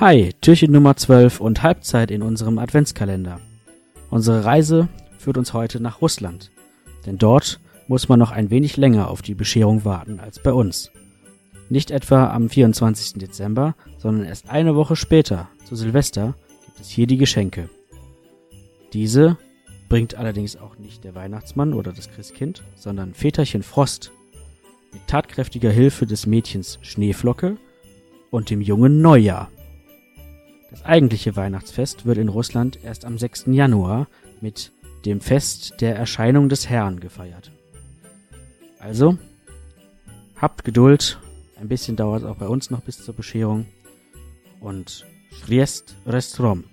Hi, Türchen Nummer 12 und Halbzeit in unserem Adventskalender. Unsere Reise führt uns heute nach Russland, denn dort muss man noch ein wenig länger auf die Bescherung warten als bei uns. Nicht etwa am 24. Dezember, sondern erst eine Woche später, zu Silvester, gibt es hier die Geschenke. Diese bringt allerdings auch nicht der Weihnachtsmann oder das Christkind, sondern Väterchen Frost mit tatkräftiger Hilfe des Mädchens Schneeflocke und dem jungen Neujahr. Das eigentliche Weihnachtsfest wird in Russland erst am 6. Januar mit dem Fest der Erscheinung des Herrn gefeiert. Also, habt Geduld, ein bisschen dauert es auch bei uns noch bis zur Bescherung und Schriest Restrom.